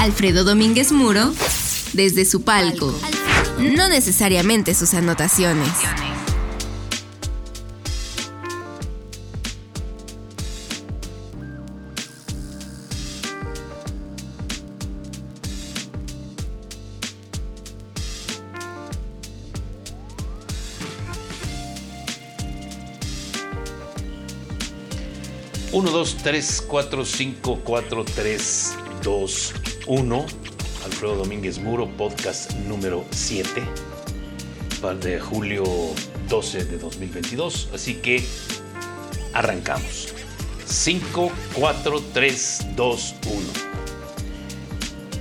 Alfredo Domínguez Muro desde su palco. No necesariamente sus anotaciones. Uno, dos, tres, cuatro, cinco, cuatro, tres, dos, uno. Alfredo Domínguez Muro, podcast número 7, de julio 12 de 2022. Así que arrancamos. 5, 4, 3, 2, 1.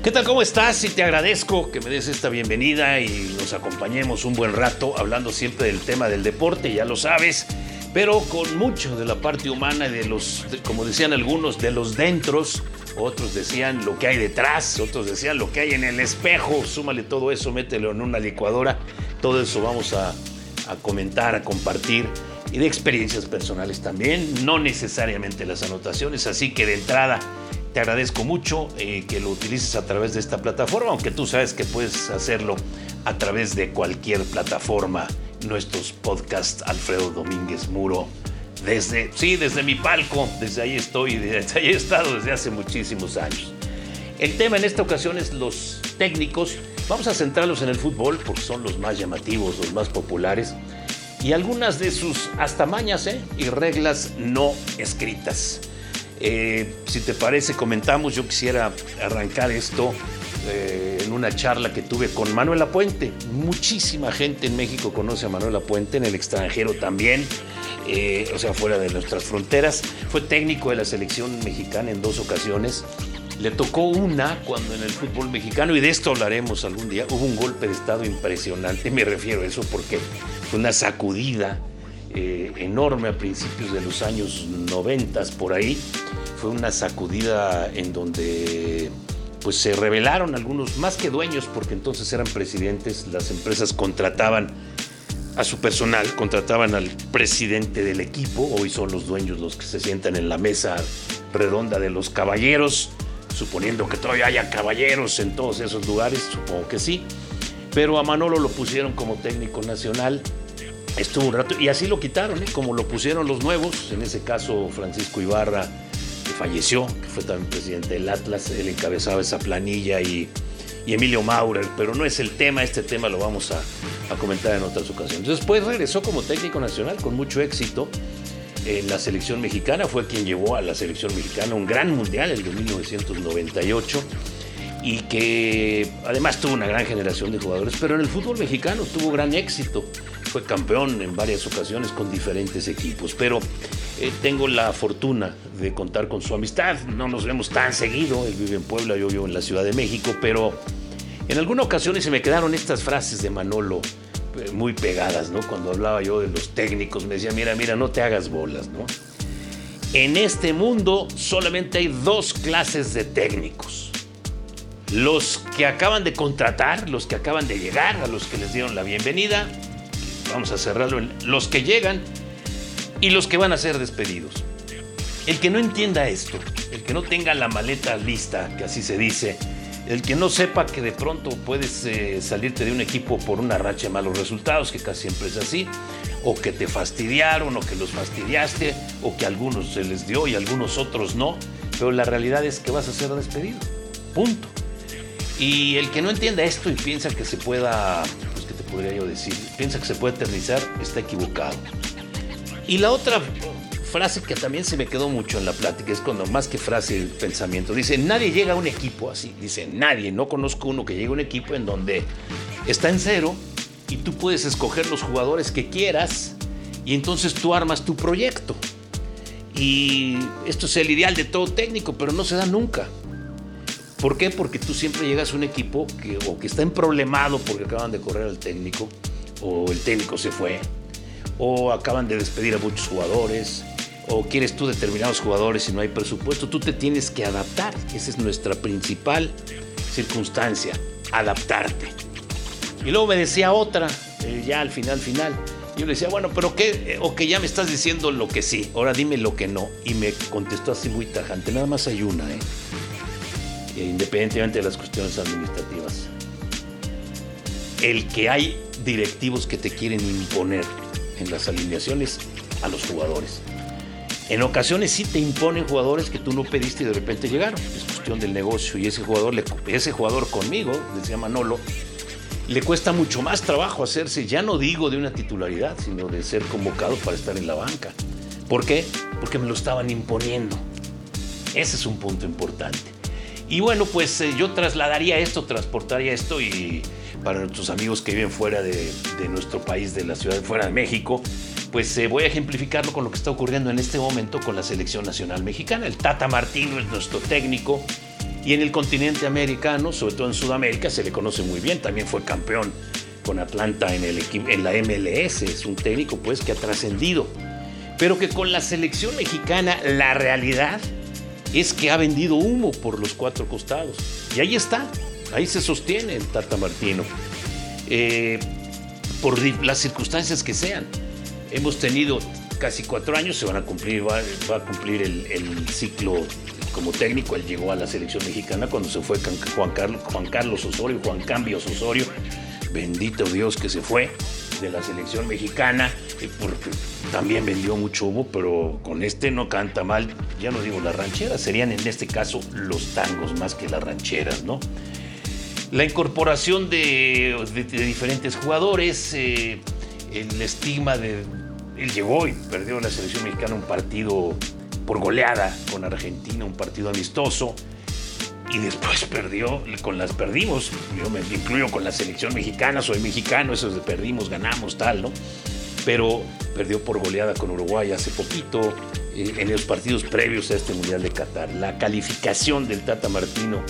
¿Qué tal? ¿Cómo estás? Y te agradezco que me des esta bienvenida y nos acompañemos un buen rato hablando siempre del tema del deporte, ya lo sabes, pero con mucho de la parte humana, de los, como decían algunos, de los dentros otros decían lo que hay detrás, otros decían lo que hay en el espejo, súmale todo eso, mételo en una licuadora, todo eso vamos a, comentar, a compartir y de experiencias personales también, no necesariamente las anotaciones, así que de entrada te agradezco mucho eh, que lo utilices a través de esta plataforma, aunque tú sabes que puedes hacerlo a través de cualquier plataforma, nuestros podcasts Alfredo Domínguez Muro desde, sí, desde mi palco, desde ahí estoy, desde ahí he estado desde hace muchísimos años. El tema en esta ocasión es los técnicos. Vamos a centrarlos en el fútbol porque son los más llamativos, los más populares y algunas de sus hasta mañas ¿eh? y reglas no escritas. Eh, si te parece, comentamos, yo quisiera arrancar esto eh, en una charla que tuve con Manuel Puente. Muchísima gente en México conoce a Manuel Puente, en el extranjero también. Eh, o sea, fuera de nuestras fronteras. Fue técnico de la selección mexicana en dos ocasiones. Le tocó una cuando en el fútbol mexicano, y de esto hablaremos algún día, hubo un golpe de Estado impresionante. Me refiero a eso porque fue una sacudida eh, enorme a principios de los años 90 por ahí. Fue una sacudida en donde pues se rebelaron algunos, más que dueños, porque entonces eran presidentes, las empresas contrataban a su personal, contrataban al presidente del equipo, hoy son los dueños los que se sientan en la mesa redonda de los caballeros, suponiendo que todavía haya caballeros en todos esos lugares, supongo que sí, pero a Manolo lo pusieron como técnico nacional, estuvo un rato, y así lo quitaron, ¿eh? como lo pusieron los nuevos, en ese caso Francisco Ibarra, falleció, que fue también presidente del Atlas, él encabezaba esa planilla y y Emilio Maurer, pero no es el tema, este tema lo vamos a, comentar en otras ocasiones. Después regresó como técnico nacional con mucho éxito en la selección mexicana, fue quien llevó a la selección mexicana un gran mundial, el de 1998, y que además tuvo una gran generación de jugadores, pero en el fútbol mexicano tuvo gran éxito, fue campeón en varias ocasiones con diferentes equipos, pero eh, tengo la fortuna de contar con su amistad, no nos vemos tan seguido, él vive en Puebla, yo vivo en la Ciudad de México, pero en alguna ocasión se me quedaron estas frases de Manolo eh, muy pegadas, ¿no? Cuando hablaba yo de los técnicos, me decía, mira, mira, no te hagas bolas, ¿no? En este mundo solamente hay dos clases de técnicos. Los que acaban de contratar, los que acaban de llegar, a los que les dieron la bienvenida, vamos a cerrarlo en los que llegan y los que van a ser despedidos. El que no entienda esto, el que no tenga la maleta lista, que así se dice, el que no sepa que de pronto puedes eh, salirte de un equipo por una racha de malos resultados, que casi siempre es así, o que te fastidiaron, o que los fastidiaste, o que algunos se les dio y algunos otros no, pero la realidad es que vas a ser despedido. Punto. Y el que no entienda esto y piensa que se pueda, decir, piensa que se puede eternizar, está equivocado. Y la otra frase que también se me quedó mucho en la plática, es cuando más que frase el pensamiento, dice, nadie llega a un equipo así, dice, nadie, no conozco uno que llegue a un equipo en donde está en cero y tú puedes escoger los jugadores que quieras y entonces tú armas tu proyecto. Y esto es el ideal de todo técnico, pero no se da nunca. ¿Por qué? Porque tú siempre llegas a un equipo que o que está en problemado porque acaban de correr al técnico, o el técnico se fue, o acaban de despedir a muchos jugadores, o quieres tú determinados jugadores y no hay presupuesto, tú te tienes que adaptar. Esa es nuestra principal circunstancia, adaptarte. Y luego me decía otra, eh, ya al final, final. Yo le decía, bueno, pero qué, o que ya me estás diciendo lo que sí, ahora dime lo que no. Y me contestó así muy tajante, nada más hay una, ¿eh? eh, independientemente de las cuestiones administrativas. El que hay directivos que te quieren imponer en las alineaciones a los jugadores. En ocasiones sí te imponen jugadores que tú no pediste y de repente llegaron. Es cuestión del negocio y ese jugador, ese jugador conmigo, decía Manolo, le cuesta mucho más trabajo hacerse, ya no digo de una titularidad, sino de ser convocado para estar en la banca. ¿Por qué? Porque me lo estaban imponiendo. Ese es un punto importante. Y bueno, pues eh, yo trasladaría esto, transportaría esto y para nuestros amigos que viven fuera de, nuestro país, de la ciudad, fuera de México, pues eh, voy a ejemplificarlo con lo que está ocurriendo en este momento con la selección nacional mexicana. El Tata Martino es nuestro técnico, y en el continente americano, sobre todo en Sudamérica, se le conoce muy bien. También fue campeón con Atlanta en, el, en la MLS. Es un técnico pues que ha trascendido. Pero que con la selección mexicana la realidad es que ha vendido humo por los cuatro costados. Y ahí está, ahí se sostiene el Tata Martino. Eh, por las circunstancias que sean. Hemos tenido casi cuatro años, se van a cumplir, va, a cumplir el, ciclo como técnico, él llegó a la selección mexicana cuando se fue Juan Carlos, Juan Carlos Osorio, Juan Cambios Osorio. Bendito Dios que se fue de la selección mexicana, también vendió mucho humo, pero con este no canta mal, ya no digo las rancheras, serían en este caso los tangos más que las rancheras, ¿no? La incorporación de, diferentes jugadores, eh, el estigma de... Él llegó y perdió la selección mexicana un partido por goleada con Argentina, un partido amistoso. Y después perdió, con las perdimos. Yo me incluyo con la selección mexicana, soy mexicano, eso de perdimos, ganamos, tal, ¿no? Pero perdió por goleada con Uruguay hace poquito, eh, en los partidos previos a este Mundial de Qatar. La calificación del Tata Martino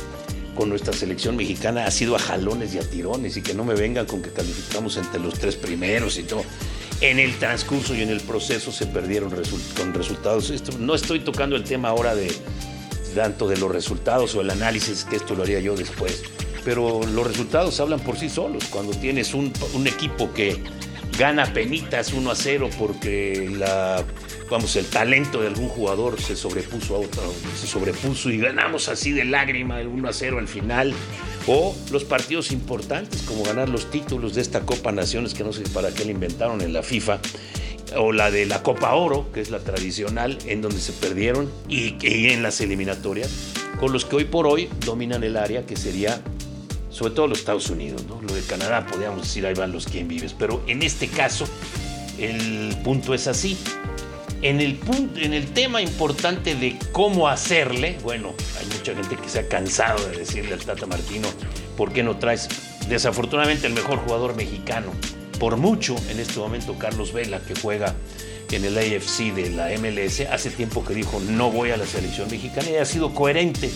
con nuestra selección mexicana ha sido a jalones y a tirones y que no me vengan con que calificamos entre los tres primeros y todo en el transcurso y en el proceso se perdieron con resultados. Esto, no estoy tocando el tema ahora de tanto de los resultados o el análisis, que esto lo haría yo después, pero los resultados hablan por sí solos. Cuando tienes un, equipo que gana penitas 1 a 0 porque la, vamos, el talento de algún jugador se sobrepuso a otro, se sobrepuso y ganamos así de lágrima el 1 a 0 al final o los partidos importantes como ganar los títulos de esta Copa Naciones que no sé para qué la inventaron en la FIFA o la de la Copa Oro, que es la tradicional, en donde se perdieron y, en las eliminatorias, con los que hoy por hoy dominan el área, que sería sobre todo los Estados Unidos, ¿no? Lo de Canadá, podríamos decir, ahí van los quien vives, pero en este caso el punto es así. En el, punto, en el tema importante de cómo hacerle, bueno, hay mucha gente que se ha cansado de decirle al Tata Martino, ¿por qué no traes desafortunadamente el mejor jugador mexicano? Por mucho en este momento Carlos Vela, que juega en el AFC de la MLS, hace tiempo que dijo no voy a la selección mexicana y ha sido coherente.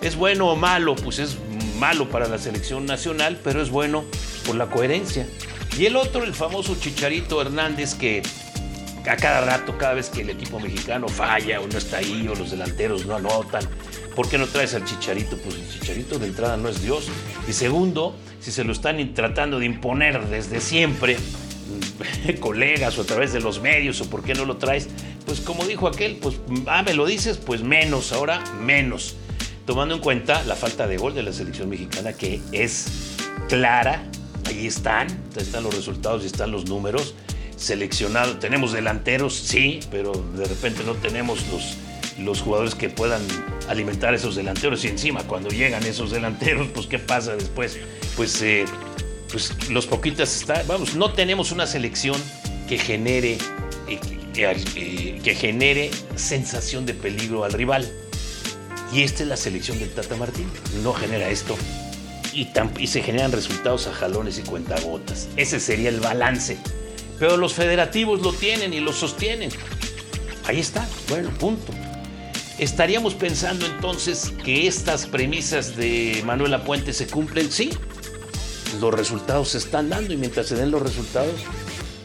¿Es bueno o malo? Pues es malo para la selección nacional, pero es bueno por la coherencia. Y el otro, el famoso Chicharito Hernández, que a cada rato, cada vez que el equipo mexicano falla o no está ahí o los delanteros no anotan, ¿por qué no traes al Chicharito? Pues el Chicharito de entrada no es Dios. Y segundo, si se lo están tratando de imponer desde siempre, colegas o a través de los medios o por qué no lo traes, pues como dijo aquel, pues ah, me lo dices, pues menos, ahora menos. Tomando en cuenta la falta de gol de la selección mexicana que es clara, ahí están, están los resultados y están los números seleccionado. Tenemos delanteros, sí, pero de repente no tenemos los, los jugadores que puedan alimentar esos delanteros. Y encima, cuando llegan esos delanteros, pues ¿qué pasa después? Pues, eh, pues los poquitas está, vamos, no tenemos una selección que genere, eh, eh, que genere sensación de peligro al rival. Y esta es la selección del Tata Martín. No genera esto. Y, y se generan resultados a jalones y cuentagotas. Ese sería el balance pero los federativos lo tienen y lo sostienen. Ahí está, bueno, punto. ¿Estaríamos pensando entonces que estas premisas de Manuela Puente se cumplen? Sí, los resultados se están dando y mientras se den los resultados,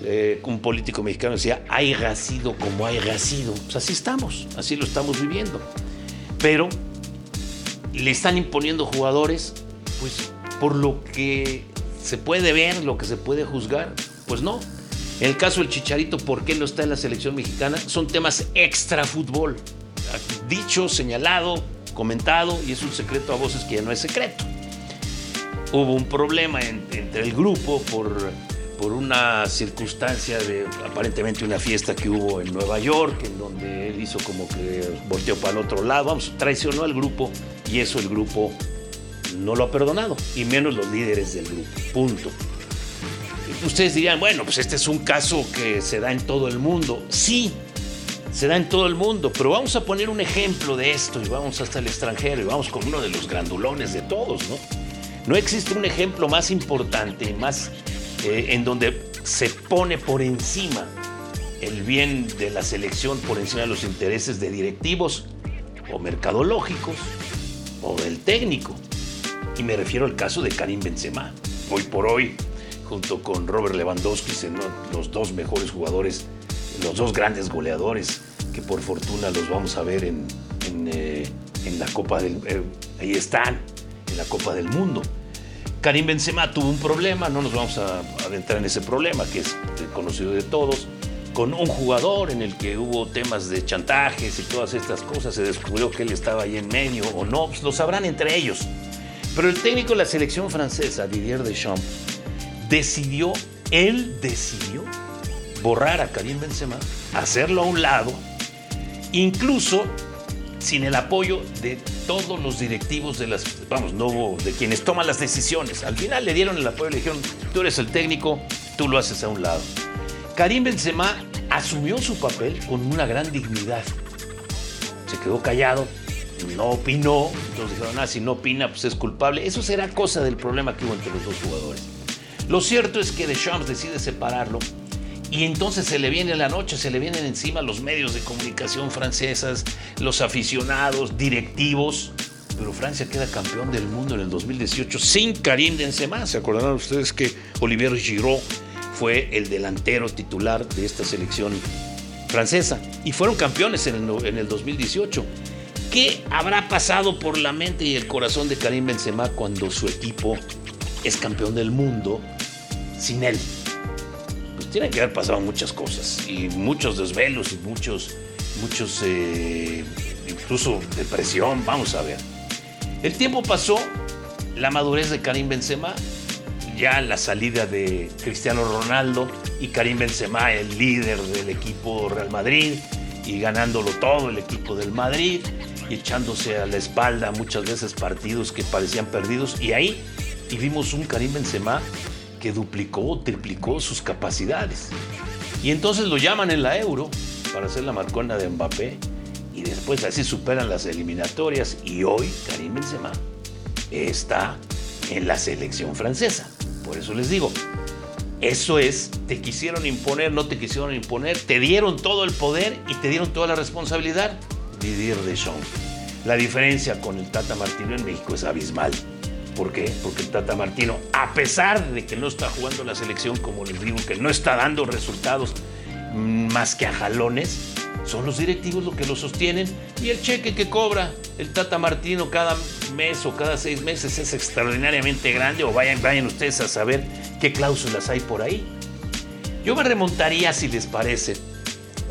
eh, un político mexicano decía, hay sido como hay sido. Pues así estamos, así lo estamos viviendo. Pero le están imponiendo jugadores, pues por lo que se puede ver, lo que se puede juzgar, pues no, el caso del Chicharito, ¿por qué no está en la selección mexicana? Son temas extra fútbol. Dicho, señalado, comentado y es un secreto a voces que ya no es secreto. Hubo un problema entre el grupo por, por una circunstancia de aparentemente una fiesta que hubo en Nueva York, en donde él hizo como que volteó para el otro lado, vamos, traicionó al grupo y eso el grupo no lo ha perdonado, y menos los líderes del grupo, punto. Ustedes dirían, bueno, pues este es un caso que se da en todo el mundo. Sí, se da en todo el mundo, pero vamos a poner un ejemplo de esto y vamos hasta el extranjero y vamos con uno de los grandulones de todos, ¿no? No existe un ejemplo más importante, más eh, en donde se pone por encima el bien de la selección, por encima de los intereses de directivos o mercadológicos o del técnico. Y me refiero al caso de Karim Benzema. Hoy por hoy, junto con Robert Lewandowski, los dos mejores jugadores, los dos grandes goleadores que por fortuna los vamos a ver en, eh, la Copa del... Eh, ahí están, en la Copa del Mundo. Karim Benzema tuvo un problema, no nos vamos a adentrar en ese problema, que es conocido de todos, con un jugador en el que hubo temas de chantajes y todas estas cosas, se descubrió que él estaba ahí en medio o no, pues lo sabrán entre ellos. Pero el técnico de la selección francesa, Didier Deschamps, decidió, él decidió borrar a Karim Benzema, hacerlo a un lado incluso sin el apoyo de todos los directivos de las, vamos, no de quienes toman las decisiones. Al final le dieron el apoyo le dijeron, tú eres el técnico, tú lo haces a un lado. Karim Benzema asumió su papel con una gran dignidad. Se quedó callado, no opinó, entonces dijeron, ah, si no opina, pues es culpable. Eso será cosa del problema que hubo entre los dos jugadores. Lo cierto es que Deschamps decide separarlo y entonces se le viene la noche, se le vienen encima los medios de comunicación francesas, los aficionados, directivos. Pero Francia queda campeón del mundo en el 2018 sin Karim Benzema. ¿Se acordarán ustedes que Olivier Giroud fue el delantero titular de esta selección francesa? Y fueron campeones en el, en el 2018. ¿Qué habrá pasado por la mente y el corazón de Karim Benzema cuando su equipo es campeón del mundo sin él? tienen que haber pasado muchas cosas y muchos desvelos y muchos, muchos, eh, incluso depresión, vamos a ver. El tiempo pasó, la madurez de Karim Benzema, ya la salida de Cristiano Ronaldo y Karim Benzema, el líder del equipo Real Madrid y ganándolo todo el equipo del Madrid y echándose a la espalda muchas veces partidos que parecían perdidos y ahí y vimos un Karim Benzema que duplicó o triplicó sus capacidades. Y entonces lo llaman en la Euro para hacer la marcona de Mbappé y después así superan las eliminatorias y hoy Karim Benzema está en la selección francesa. Por eso les digo, eso es, te quisieron imponer, no te quisieron imponer, te dieron todo el poder y te dieron toda la responsabilidad. Didier Deschamps. La diferencia con el Tata Martino en México es abismal. ¿Por qué? Porque el Tata Martino, a pesar de que no está jugando la selección, como les digo, que no está dando resultados más que a jalones, son los directivos los que lo sostienen y el cheque que cobra el Tata Martino cada mes o cada seis meses es extraordinariamente grande o vayan, vayan ustedes a saber qué cláusulas hay por ahí. Yo me remontaría, si les parece,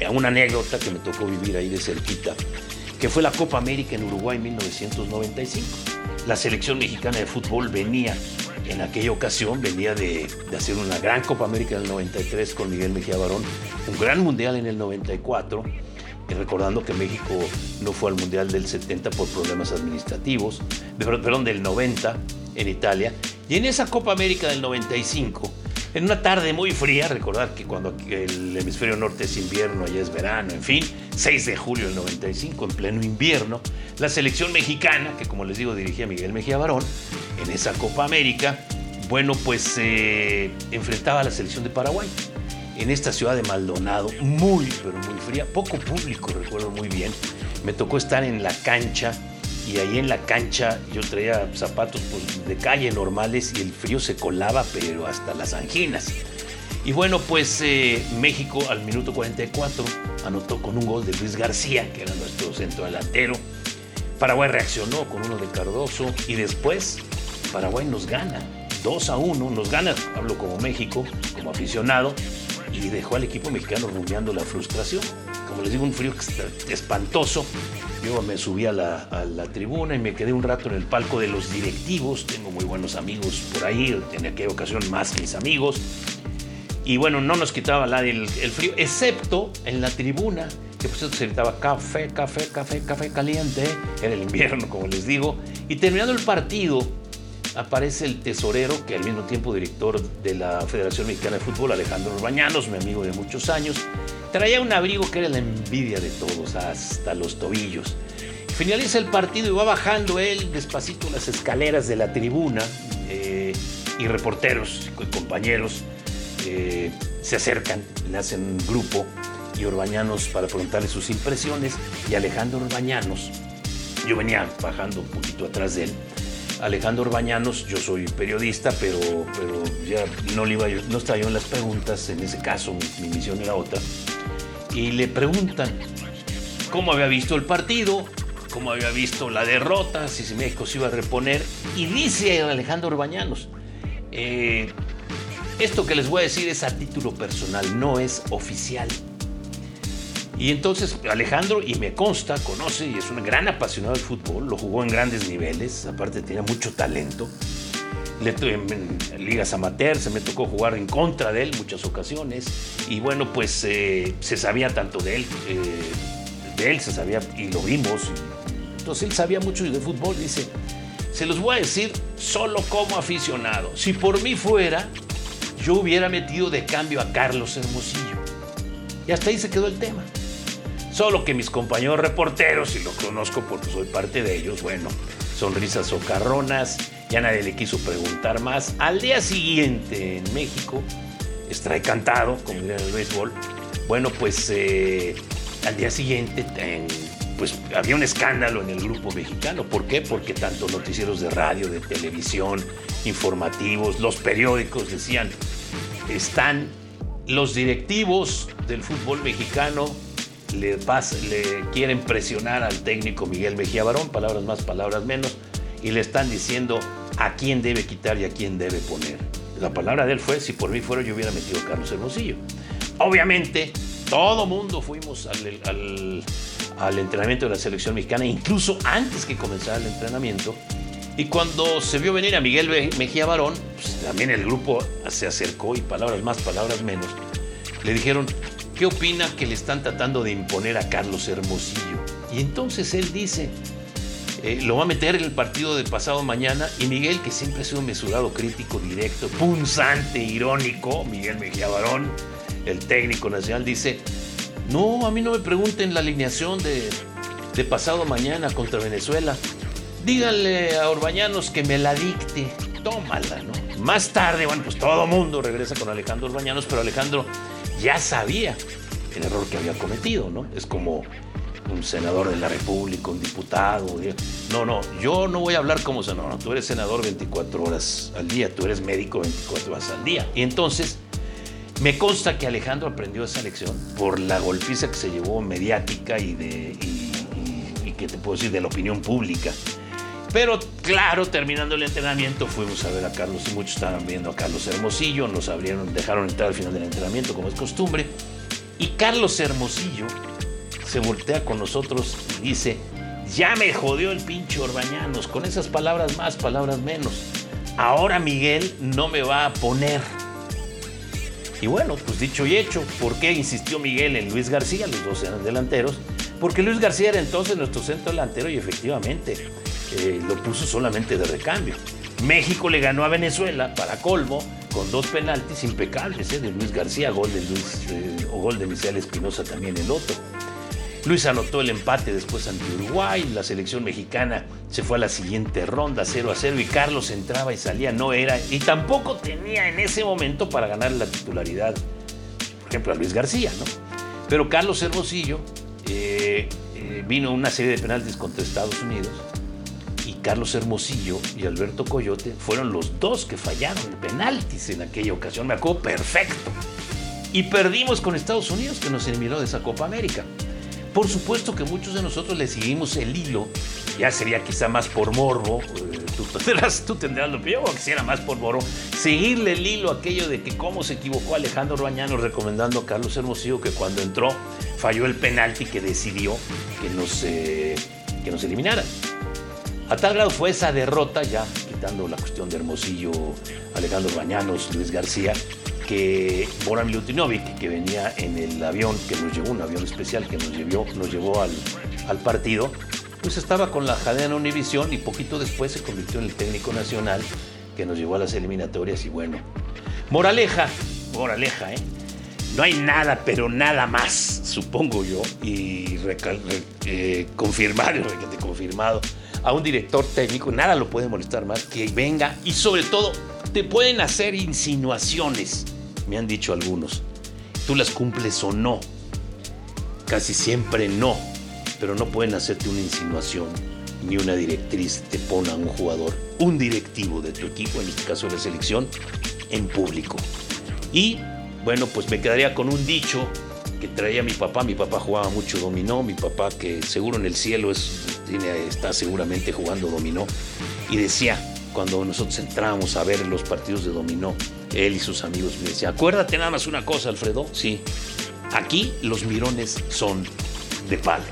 a una anécdota que me tocó vivir ahí de cerquita, que fue la Copa América en Uruguay en 1995 la selección mexicana de fútbol venía, en aquella ocasión, venía de, hacer una gran Copa América en el 93 con Miguel Mejía Barón, un gran mundial en el 94, y recordando que México no fue al mundial del 70 por problemas administrativos, perdón, del 90 en Italia, y en esa Copa América del 95, en una tarde muy fría, recordar que cuando el hemisferio norte es invierno, allá es verano, en fin, 6 de julio del 95, en pleno invierno, la selección mexicana, que como les digo dirigía Miguel Mejía Barón, en esa Copa América, bueno, pues se enfrentaba a la selección de Paraguay en esta ciudad de Maldonado, muy, pero muy fría, poco público, recuerdo muy bien. Me tocó estar en la cancha y ahí en la cancha yo traía zapatos pues, de calle normales y el frío se colaba, pero hasta las anginas. Y bueno, pues eh, México al minuto 44 anotó con un gol de Luis García, que era nuestro centro delantero. Paraguay reaccionó con uno de Cardoso y después Paraguay nos gana 2 a 1, nos gana, hablo como México, como aficionado, y dejó al equipo mexicano rumiando la frustración. como les digo, un frío espantoso. Yo me subí a la, tribuna y me quedé un rato en el palco de los directivos. Tengo muy buenos amigos por ahí, en aquella ocasión más mis amigos. Y bueno, no nos quitaba la, el, frío, excepto en la tribuna, que pues se gritaba café, café, café, café caliente. Era el invierno, como les digo. Y terminando el partido, aparece el tesorero, que al mismo tiempo director de la Federación Mexicana de Fútbol, Alejandro Bañanos, mi amigo de muchos años, traía un abrigo que era la envidia de todos, hasta los tobillos. Finaliza el partido y va bajando él despacito las escaleras de la tribuna eh, y reporteros y compañeros eh, se acercan, le hacen un grupo y Orbañanos para preguntarle sus impresiones y Alejandro Orbañanos, yo venía bajando un poquito atrás de él, Alejandro Orbañanos, yo soy periodista, pero, ya no, le iba, no estaba yo en las preguntas, en ese caso mi, misión era otra, y le preguntan cómo había visto el partido, cómo había visto la derrota, si México se iba a reponer, y dice Alejandro Orbañanos, eh, esto que les voy a decir es a título personal, no es oficial. Y entonces Alejandro, y me consta, conoce y es un gran apasionado del fútbol, lo jugó en grandes niveles, aparte tenía mucho talento. Le, en, ligas amateur se me tocó jugar en contra de él muchas ocasiones. Y bueno pues eh, se sabía tanto de él eh, de él se sabía y lo vimos. Entonces él sabía mucho de fútbol dice se los voy a decir solo como aficionado. Si por mí fuera yo hubiera metido de cambio a Carlos Hermosillo y hasta ahí se quedó el tema. Solo que mis compañeros reporteros, y lo conozco porque soy parte de ellos, bueno, sonrisas socarronas, ya nadie le quiso preguntar más. Al día siguiente en México, extrae cantado, como diría en el béisbol, bueno, pues eh, al día siguiente pues había un escándalo en el grupo mexicano. ¿Por qué? Porque tanto noticieros de radio, de televisión, informativos, los periódicos decían, están los directivos del fútbol mexicano le quieren presionar al técnico Miguel Mejía Barón, palabras más, palabras menos, y le están diciendo a quién debe quitar y a quién debe poner. La palabra de él fue, si por mí fuera yo hubiera metido a Carlos Hermosillo. Obviamente, todo mundo fuimos al, al, entrenamiento de la selección mexicana, incluso antes que comenzara el entrenamiento. Y cuando se vio venir a Miguel Mejía Barón, pues también el grupo se acercó y palabras más, palabras menos, le dijeron, ¿Qué opina que le están tratando de imponer a Carlos Hermosillo? Y entonces él dice, eh, lo va a meter en el partido de pasado mañana y Miguel, que siempre ha sido mesurado, crítico, directo, punzante, irónico, Miguel Mejía Barón, el técnico nacional, dice, no, a mí no me pregunten la alineación de, de pasado mañana contra Venezuela. Díganle a Orbañanos que me la dicte. Tómala, ¿no? Más tarde, bueno, pues todo mundo regresa con Alejandro Orbañanos, pero Alejandro ya sabía el error que había cometido, ¿no? Es como un senador de la República, un diputado. No, no, yo no voy a hablar como senador, tú eres senador 24 horas al día, tú eres médico 24 horas al día. Y entonces me consta que Alejandro aprendió esa lección por la golpiza que se llevó mediática y, de, y, que te puedo decir de la opinión pública. Pero claro, terminando el entrenamiento fuimos a ver a Carlos y muchos estaban viendo a Carlos Hermosillo, nos abrieron, dejaron entrar al final del entrenamiento como es costumbre. Y Carlos Hermosillo se voltea con nosotros y dice, ya me jodió el pinche Orbañanos, con esas palabras más, palabras menos. Ahora Miguel no me va a poner. Y bueno, pues dicho y hecho, ¿por qué insistió Miguel en Luis García? Los dos eran delanteros. Porque Luis García era entonces nuestro centro delantero y efectivamente eh, lo puso solamente de recambio. México le ganó a Venezuela, para colmo, con dos penaltis impecables ¿eh? de Luis García, gol de Luis, eh, o gol de Misael Espinosa también el otro. Luis anotó el empate después ante Uruguay, la selección mexicana se fue a la siguiente ronda 0 a 0 y Carlos entraba y salía, no era, y tampoco tenía en ese momento para ganar la titularidad, por ejemplo, a Luis García, ¿no? Pero Carlos Hermosillo vino una serie de penaltis contra Estados Unidos Carlos Hermosillo y Alberto Coyote fueron los dos que fallaron penaltis en aquella ocasión. Me acuerdo perfecto. Y perdimos con Estados Unidos, que nos eliminó de esa Copa América. Por supuesto que muchos de nosotros le seguimos el hilo, ya sería quizá más por morbo, eh, tú, tendrás, tú tendrás lo que yo quisiera más por morbo, seguirle el hilo aquello de que cómo se equivocó Alejandro Bañano recomendando a Carlos Hermosillo que cuando entró falló el penalti que decidió que nos, eh, que nos. A tal grado fue esa derrota, ya quitando la cuestión de Hermosillo, Alejandro Bañanos, Luis García, que Boran Milutinovic, que venía en el avión que nos llevó, un avión especial que nos llevó, nos llevó al, al partido, pues estaba con la cadena Univisión y poquito después se convirtió en el técnico nacional que nos llevó a las eliminatorias y bueno. Moraleja, moraleja, ¿eh? No hay nada, pero nada más, supongo yo, y eh, confirmado, confirmado, a un director técnico, nada lo puede molestar más que venga y sobre todo te pueden hacer insinuaciones, me han dicho algunos. Tú las cumples o no. Casi siempre no, pero no pueden hacerte una insinuación ni una directriz te pone a un jugador, un directivo de tu equipo, en este caso la selección, en público. Y bueno, pues me quedaría con un dicho que traía mi papá. Mi papá jugaba mucho dominó, mi papá que seguro en el cielo es, está seguramente jugando dominó. Y decía, cuando nosotros entrábamos a ver los partidos de dominó, él y sus amigos me decía, acuérdate nada más una cosa, Alfredo, sí, aquí los mirones son de palo.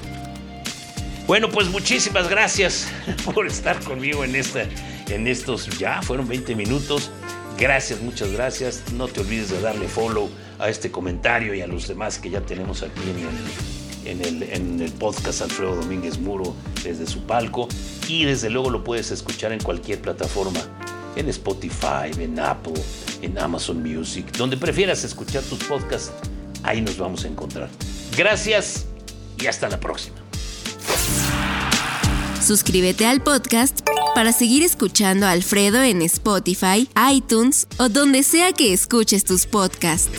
Bueno, pues muchísimas gracias por estar conmigo en, esta, en estos, ya fueron 20 minutos. Gracias, muchas gracias. No te olvides de darle follow a este comentario y a los demás que ya tenemos aquí en el, en el, podcast Alfredo Domínguez Muro desde su palco. Y desde luego lo puedes escuchar en cualquier plataforma, en Spotify, en Apple, en Amazon Music, donde prefieras escuchar tus podcasts, ahí nos vamos a encontrar. Gracias y hasta la próxima. Suscríbete al podcast para seguir escuchando a Alfredo en Spotify, iTunes o donde sea que escuches tus podcasts.